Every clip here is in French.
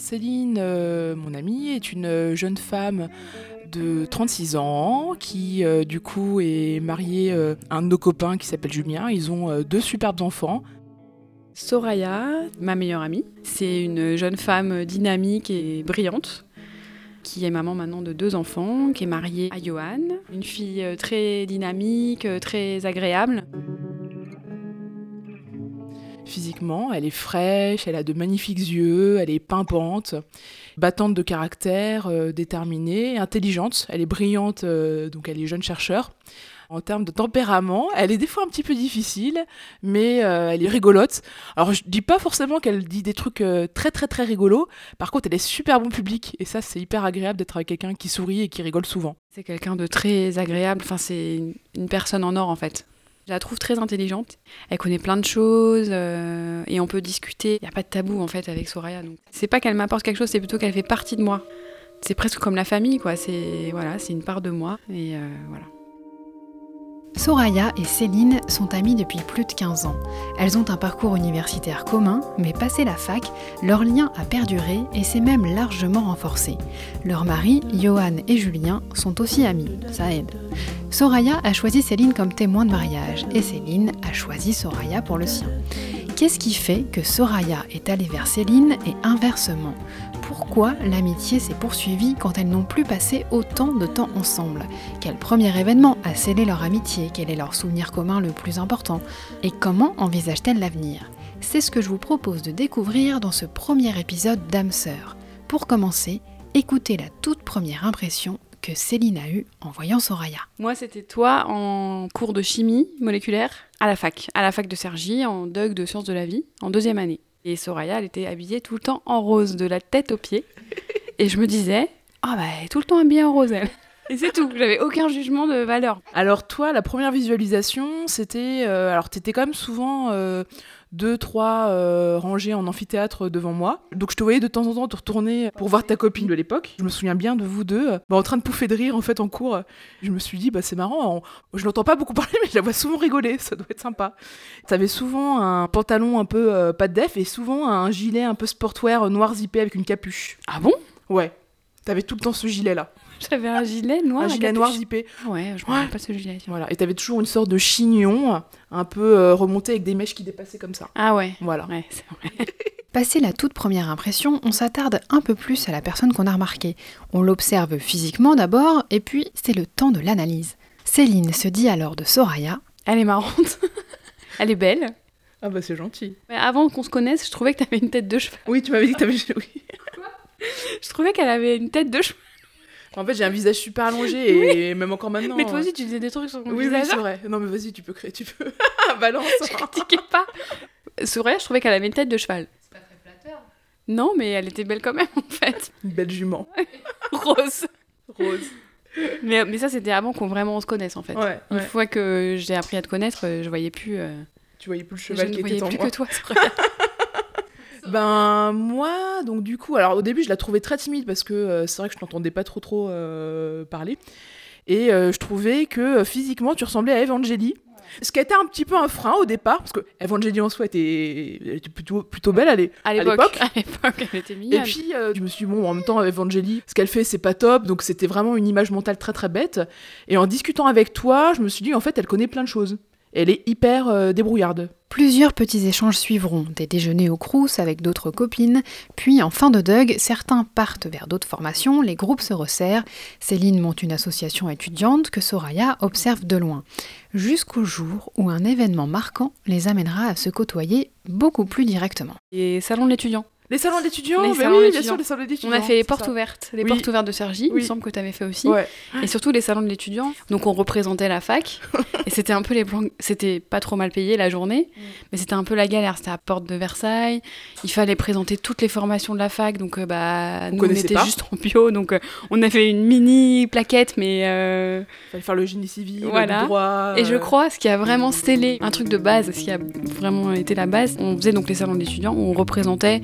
Céline, euh, mon amie, est une jeune femme de 36 ans qui, euh, du coup, est mariée euh, à un de nos copains qui s'appelle Julien. Ils ont euh, deux superbes enfants. Soraya, ma meilleure amie, c'est une jeune femme dynamique et brillante qui est maman maintenant de deux enfants, qui est mariée à Johan, une fille euh, très dynamique, euh, très agréable. Physiquement, elle est fraîche, elle a de magnifiques yeux, elle est pimpante, battante de caractère, euh, déterminée, intelligente. Elle est brillante, euh, donc elle est jeune chercheur. En termes de tempérament, elle est des fois un petit peu difficile, mais euh, elle est rigolote. Alors je dis pas forcément qu'elle dit des trucs très très très rigolos. Par contre, elle est super bon public et ça c'est hyper agréable d'être avec quelqu'un qui sourit et qui rigole souvent. C'est quelqu'un de très agréable, enfin c'est une personne en or en fait. La trouve très intelligente. Elle connaît plein de choses euh, et on peut discuter. Il n'y a pas de tabou en fait avec Soraya. Donc c'est pas qu'elle m'apporte quelque chose, c'est plutôt qu'elle fait partie de moi. C'est presque comme la famille quoi. C'est voilà, c'est une part de moi et euh, voilà. Soraya et Céline sont amies depuis plus de 15 ans. Elles ont un parcours universitaire commun, mais passé la fac, leur lien a perduré et s'est même largement renforcé. Leurs maris, Johan et Julien, sont aussi amis, ça aide. Soraya a choisi Céline comme témoin de mariage et Céline a choisi Soraya pour le sien. Qu'est-ce qui fait que Soraya est allée vers Céline et inversement? Pourquoi l'amitié s'est poursuivie quand elles n'ont plus passé autant de temps ensemble? Quel premier événement a scellé leur amitié? Quel est leur souvenir commun le plus important? Et comment envisagent-elles l'avenir? C'est ce que je vous propose de découvrir dans ce premier épisode d'âme sœur. Pour commencer, écoutez la toute première impression que Céline a eue en voyant Soraya. Moi, c'était toi en cours de chimie moléculaire à la fac, à la fac de Cergy, en DUG de sciences de la vie, en deuxième année. Et Soraya, elle était habillée tout le temps en rose, de la tête aux pieds. Et je me disais, ah bah, elle est tout le temps habillée en rose, elle. Et c'est tout, j'avais aucun jugement de valeur. Alors toi, la première visualisation, c'était... euh, alors t'étais quand même souvent euh, deux, trois euh, rangées en amphithéâtre devant moi. Donc je te voyais de temps en temps te retourner pour voir ta copine de l'époque. Je me souviens bien de vous deux, euh, bah, en train de pouffer de rire en fait en cours. Je me suis dit, bah c'est marrant, on- je l'entends pas beaucoup parler, mais je la vois souvent rigoler, ça doit être sympa. T'avais souvent un pantalon un peu euh, pas de def et souvent un gilet un peu sportwear noir zippé avec une capuche. Ah bon? Ouais. T'avais tout le temps ce gilet là. J'avais un gilet noir. un gilet noir zippé. Ouais, je me Ouais. rappelle pas ce gilet. tiens. Voilà. Et t'avais toujours une sorte de chignon un peu euh, remonté avec des mèches qui dépassaient comme ça. Ah ouais. Voilà. Ouais, c'est vrai. Passé la toute première impression, on s'attarde un peu plus à la personne qu'on a remarquée. On l'observe physiquement d'abord, et puis c'est le temps de l'analyse. Céline se dit alors de Soraya Elle est marrante. Elle est belle. Ah bah c'est gentil. Mais avant qu'on se connaisse, je trouvais que t'avais une tête de cheval. Oui, tu m'avais dit que t'avais... Oui. Je trouvais qu'elle avait une tête de cheval. En fait, j'ai un visage super allongé et même encore maintenant. Mais toi euh, aussi, tu faisais des trucs sur mon Oui, oui, visage. c'est vrai. Non, mais vas-y, tu peux créer, tu peux. Balance. je critiquais pas. Soraya, je trouvais qu'elle avait une tête de cheval. C'est pas très flatteur. Non, mais elle était belle quand même, en fait. Une belle jument. Rose. Rose. Mais, mais ça, c'était avant qu'on vraiment on se connaisse, en fait. Ouais, Une ouais. fois que j'ai appris à te connaître, euh, je voyais plus. euh, Tu voyais plus le je cheval ne qui voyais était en plus moi. que toi. Ben moi, donc du coup, alors au début je la trouvais très timide parce que euh, c'est vrai que je t'entendais pas trop trop euh, parler. Et euh, je trouvais que physiquement tu ressemblais à Evangélie. Ce qui a été un petit peu un frein au départ, parce que Evangélie en soi était, était plutôt, plutôt belle, À l'époque. À l'époque, elle était Et mignonne. puis, euh, je me suis dit, bon, en même temps, Evangélie, ce qu'elle fait, c'est pas top, donc c'était vraiment une image mentale très très bête. Et en discutant avec toi, je me suis dit, en fait, elle connaît plein de choses. Elle est hyper euh, débrouillarde. Plusieurs petits échanges suivront, des déjeuners au Crous avec d'autres copines, puis en fin de Doug, certains partent vers d'autres formations, les groupes se resserrent, Céline monte une association étudiante que Soraya observe de loin, jusqu'au jour où un événement marquant les amènera à se côtoyer beaucoup plus directement. Et salon de l'étudiant. Les salons d'étudiants, Les salons oui, bien d'étudiants. sûr, les salons d'étudiants. On a fait les portes ça. ouvertes. Les Oui. portes ouvertes de Sergi, il me semble que tu avais fait aussi. Ouais. Et surtout les salons de l'étudiant. Donc on représentait la fac. et c'était un peu les plans. C'était pas trop mal payé la journée, Mm. mais c'était un peu la galère. C'était à Porte de Versailles. Il fallait présenter toutes les formations de la fac. Donc euh, bah, nous on était pas. juste en bio. Donc euh, on avait une mini plaquette, mais. euh, Fallait faire le génie civil, Voilà. le droit. Et je crois, ce qui a vraiment scellé un truc de base, ce qui a vraiment été la base, on faisait donc les salons d'étudiants où on représentait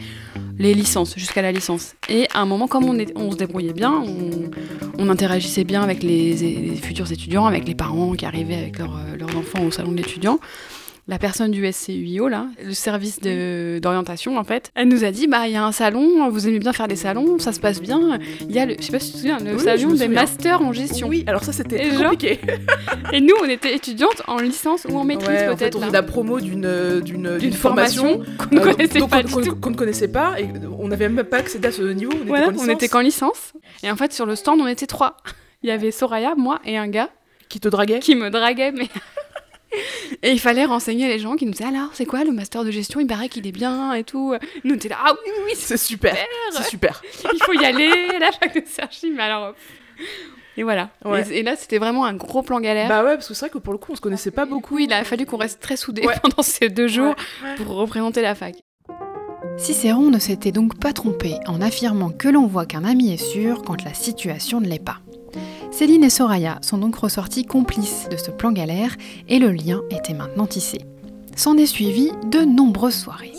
les licences, jusqu'à la licence. Et à un moment, comme on, se débrouillait bien, on, interagissait bien avec les, futurs étudiants, avec les parents qui arrivaient avec euh, leurs enfants au salon d'étudiants, la personne du SCUIO, là, le service d'orientation, en fait, elle nous a dit bah, il y a un salon, vous aimez bien faire des salons, ça se passe bien. Il y a le, je sais pas si tu te souviens, le Oui, salon des masters en gestion. Oui, alors ça c'était compliqué. Et nous, on était étudiantes en licence ou en maîtrise, Ouais, en fait, peut-être. on faisait la promo d'une euh, D'une formation qu'on ne euh, connaissait pas qu'on- ne connaissait pas et on n'avait même pas accédé à ce niveau. On était Voilà, qu'en licence. était qu'en licence. Et en fait, sur le stand, on était trois. Il y avait Soraya, moi et un gars Qui te draguait qui me draguait, mais. Et il fallait renseigner les gens qui nous disaient alors, c'est quoi le master de gestion? Il paraît qu'il est bien et tout. Nous, on était là, ah oui, oui, oui, C'est super. C'est super. il faut y aller, la fac de Sergi, mais alors. Et voilà. Ouais. Et, et là, c'était vraiment un gros plan galère. Bah ouais, parce que c'est vrai que pour le coup, on se connaissait pas beaucoup. Oui, il a fallu qu'on reste très soudés Ouais. pendant ces deux jours Ouais. pour représenter la fac. Cicéron ne s'était donc pas trompé en affirmant que l'on voit qu'un ami est sûr quand la situation ne l'est pas. Céline et Soraya sont donc ressorties complices de ce plan galère et le lien était maintenant tissé. S'en est suivi de nombreuses soirées.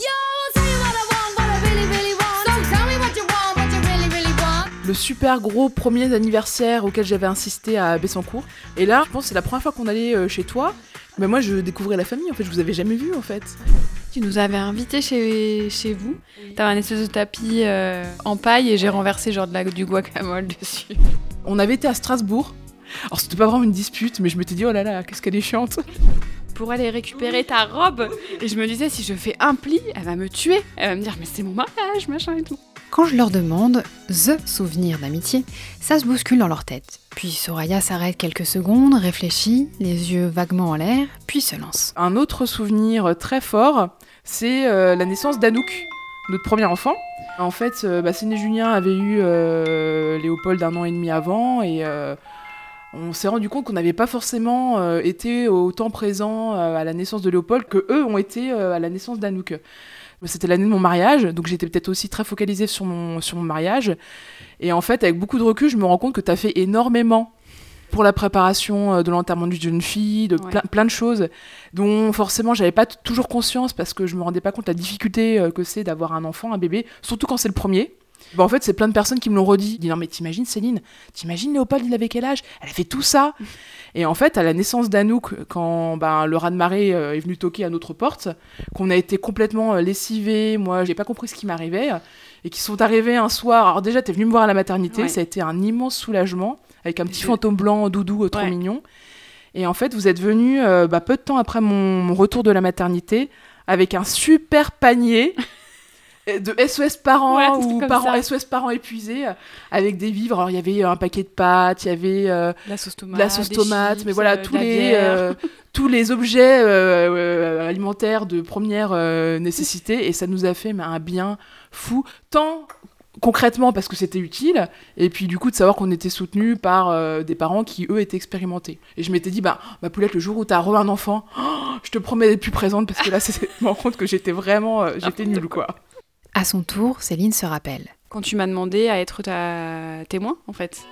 Le super gros premier anniversaire auquel j'avais insisté à Bessancourt. Et là, je pense que c'est la première fois qu'on allait euh, chez toi. Mais moi, je découvrais la famille. En fait, je vous avais jamais vu en fait. Tu nous avais invités chez, chez vous. T'avais un espèce de tapis euh, en paille et j'ai renversé genre de la, du guacamole dessus. On avait été à Strasbourg. Alors, c'était pas vraiment une dispute, mais je m'étais dit, oh là là, qu'est-ce qu'elle est chiante. Pour aller récupérer ta robe. Et je me disais, si je fais un pli, elle va me tuer. Elle va me dire, mais c'est mon mariage, machin et tout. Quand je leur demande THE souvenir d'amitié, ça se bouscule dans leur tête. Puis Soraya s'arrête quelques secondes, réfléchit, les yeux vaguement en l'air, puis se lance. Un autre souvenir très fort, c'est euh, la naissance d'Anouk, notre premier enfant. En fait, euh, bah, et Julien avaient eu euh, Léopold un an et demi avant et euh, on s'est rendu compte qu'on n'avait pas forcément été autant présents euh, à la naissance de Léopold que eux ont été à la naissance d'Anouk. C'était l'année de mon mariage, donc j'étais peut-être aussi très focalisée sur mon, sur mon mariage. Et en fait, avec beaucoup de recul, je me rends compte que tu as fait énormément pour la préparation euh, de l'enterrement d'une jeune fille, de Ouais. plein, plein de choses dont forcément j'avais pas toujours conscience parce que je me rendais pas compte de la difficulté euh, que c'est d'avoir un enfant, un bébé, surtout quand c'est le premier. Bah, en fait, c'est plein de personnes qui me l'ont redit. Ils disent, non mais t'imagines Céline, t'imagines Léopold, il avait quel âge? Elle a fait tout ça. Et en fait, à la naissance d'Anouk, quand ben, le raz de marée euh, est venu toquer à notre porte, qu'on a été complètement lessivés, moi j'ai pas compris ce qui m'arrivait, et qui sont arrivés un soir. Alors déjà, t'es venu me voir à la maternité, Ouais. ça a été un immense soulagement, avec un petit fantôme blanc doudou euh, trop Ouais. mignon. Et en fait, vous êtes venu euh, bah, peu de temps après mon, mon retour de la maternité avec un super panier de SOS parents Ouais, ou parents ça. SOS parents épuisés euh, avec des vivres. Alors il y avait un paquet de pâtes, il y avait euh, La sauce tomate. de la sauce des tomate, chips, mais voilà euh, tous les tous les objets alimentaires de première nécessité et ça nous a fait mais, un bien fou tant concrètement parce que c'était utile et puis du coup de savoir qu'on était soutenu par euh, des parents qui eux étaient expérimentés et je m'étais dit bah ma poulette le jour où t'as un enfant oh, je te promets d'être plus présente parce que là c'est je me rends compte que j'étais vraiment euh, j'étais nulle quoi À son tour, Céline se rappelle. Quand tu m'as demandé à être ta témoin, en fait.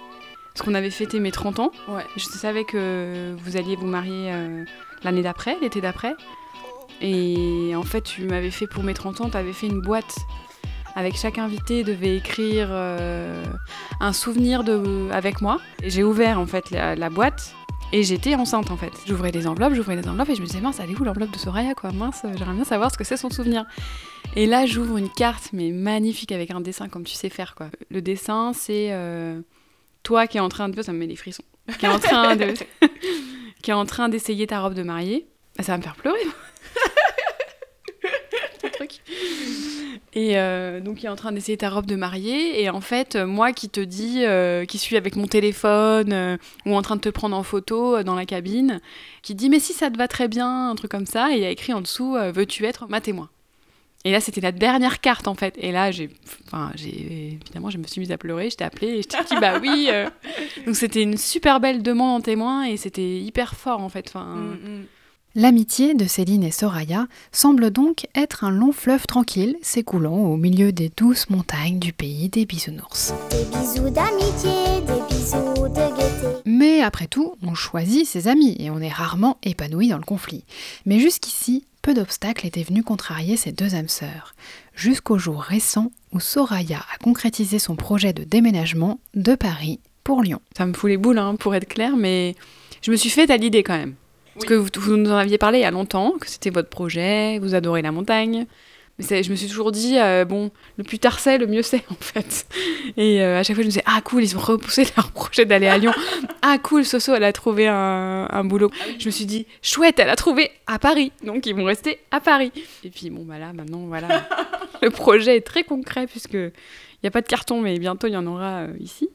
Parce qu'on avait fêté mes 30 ans. ouais Je savais que vous alliez vous marier euh, l'année d'après, l'été d'après. Et en fait, tu m'avais fait pour mes 30 ans, tu avais fait une boîte avec chaque invité devait écrire euh, un souvenir de, avec moi. Et j'ai ouvert en fait la, la boîte et j'étais enceinte en fait. J'ouvrais des enveloppes, j'ouvrais des enveloppes et je me disais mince, elle est où l'enveloppe de Soraya quoi? Mince, j'aimerais bien savoir ce que c'est son souvenir. Et là, j'ouvre une carte mais magnifique avec un dessin comme tu sais faire quoi. Le dessin, c'est euh, toi qui est en train de ça me met des frissons. Qui est en train de qui est en train d'essayer ta robe de mariée. Ah, Ça va me faire pleurer. Ton truc. Et euh, donc, il est en train d'essayer ta robe de mariée. Et en fait, euh, moi qui te dis, euh, qui suis avec mon téléphone euh, ou en train de te prendre en photo dans la cabine, qui dit Mais si ça te va très bien, un truc comme ça. Et il y a écrit en dessous Veux-tu être ma témoin? Et là, c'était la dernière carte en fait. Et là, j'ai. Enfin, j'ai. Évidemment, je me suis mise à pleurer. Je t'ai appelée et je t'ai dit Bah oui. Donc, c'était une super belle demande en témoin et c'était hyper fort en fait. Enfin, Mm, L'amitié de Céline et Soraya semble donc être un long fleuve tranquille s'écoulant au milieu des douces montagnes du pays des bisounours. Des bisous d'amitié, des bisous de gaieté. Mais après tout, on choisit ses amis et on est rarement épanoui dans le conflit. Mais jusqu'ici, peu d'obstacles étaient venus contrarier ces deux âmes sœurs, jusqu'au jour récent où Soraya a concrétisé son projet de déménagement de Paris pour Lyon. ça me fout les boules hein, pour être clair, mais je me suis fait à l'idée quand même. Parce que vous, vous nous en aviez parlé il y a longtemps, que c'était votre projet, vous adorez la montagne. Mais je me suis toujours dit, euh, bon, le plus tard c'est, le mieux c'est, en fait. Et euh, à chaque fois, je me disais, ah cool, ils ont repoussé leur projet d'aller à Lyon. ah cool, Soso, elle a trouvé un, un boulot. Je me suis dit, chouette, elle a trouvé à Paris. Donc, ils vont rester à Paris. Et puis, bon, bah là, maintenant, voilà. le projet est très concret, puisque il n'y a pas de carton, mais bientôt, il y en aura euh, ici.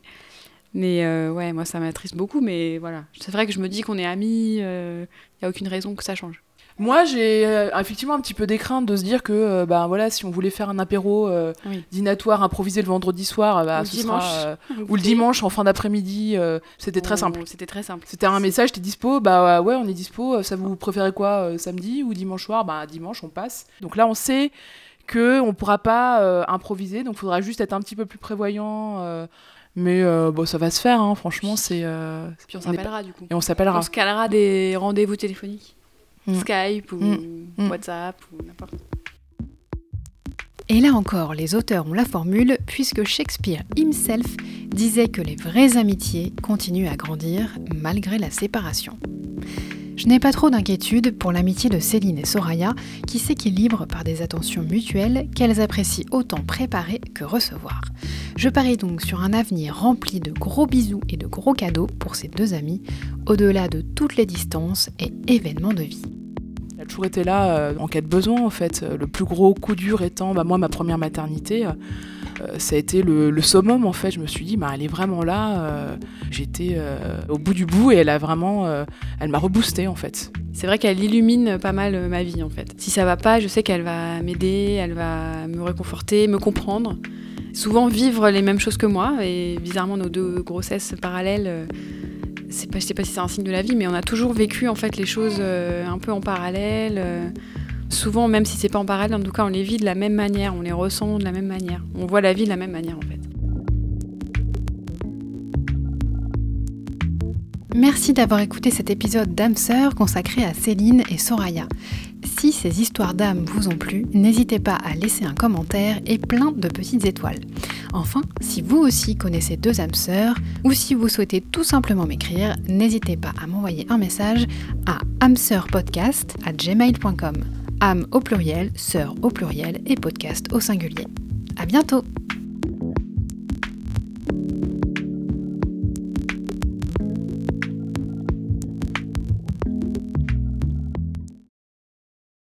Mais euh, ouais, moi, ça m'attriste beaucoup. Mais voilà, c'est vrai que je me dis qu'on est amis, il n'y a aucune raison que ça change. Moi, j'ai euh, effectivement un petit peu des craintes de se dire que, euh, bah, voilà, si on voulait faire un apéro euh, Oui. dînatoire improvisé le vendredi soir, euh, bah, Ou ce dimanche. sera, euh, ou le dimanche en fin d'après-midi, euh, c'était très Oh, simple. C'était très simple. C'était un message, t'es dispo, bah ouais, on est dispo, euh, ça vous préférez quoi, euh, samedi ou dimanche soir? Bah dimanche, on passe. Donc là, on sait que on pourra pas euh, improviser, donc faudra juste être un petit peu plus prévoyant. euh, mais euh, bon, ça va se faire, hein, franchement, c'est. euh, Puis on s'appellera du coup. Et on s'appellera. On se calera des rendez-vous téléphoniques. Mm. Skype ou Mm. Mm. WhatsApp ou n'importe. Et là encore, les auteurs ont la formule, puisque Shakespeare himself disait que les vraies amitiés continuent à grandir malgré la séparation. Je n'ai pas trop d'inquiétude pour l'amitié de Céline et Soraya, qui s'équilibrent par des attentions mutuelles qu'elles apprécient autant préparer que recevoir. Je parie donc sur un avenir rempli de gros bisous et de gros cadeaux pour ces deux amis, au-delà de toutes les distances et événements de vie. Elle a toujours été là euh, en cas de besoin, en fait. Euh, Le plus gros coup dur étant, bah, moi, ma première maternité, euh, ça a été le, summum, en fait. Je me suis dit, bah, elle est vraiment là. euh, J'étais euh, au bout du bout et elle a vraiment. euh, elle m'a reboosté, en fait. C'est vrai qu'elle illumine pas mal euh, ma vie en fait. Si ça va pas, je sais qu'elle va m'aider, elle va me réconforter, me comprendre. Souvent vivre les mêmes choses que moi et bizarrement nos deux grossesses parallèles, euh, c'est pas, je sais pas si c'est un signe de la vie, mais on a toujours vécu en fait les choses euh, un peu en parallèle. euh. Souvent, même si c'est pas en parallèle, en tout cas, on les vit de la même manière, on les ressent de la même manière, on voit la vie de la même manière en fait. Merci d'avoir écouté cet épisode d'âme consacré à Céline et Soraya. Si ces histoires d'âme vous ont plu, n'hésitez pas à laisser un commentaire et plein de petites étoiles. Enfin, si vous aussi connaissez deux âmes sœurs, ou si vous souhaitez tout simplement m'écrire, n'hésitez pas à m'envoyer un message à âmeseurpodcast à gmail.com. âme au pluriel, sœur au pluriel et podcast au singulier. À bientôt!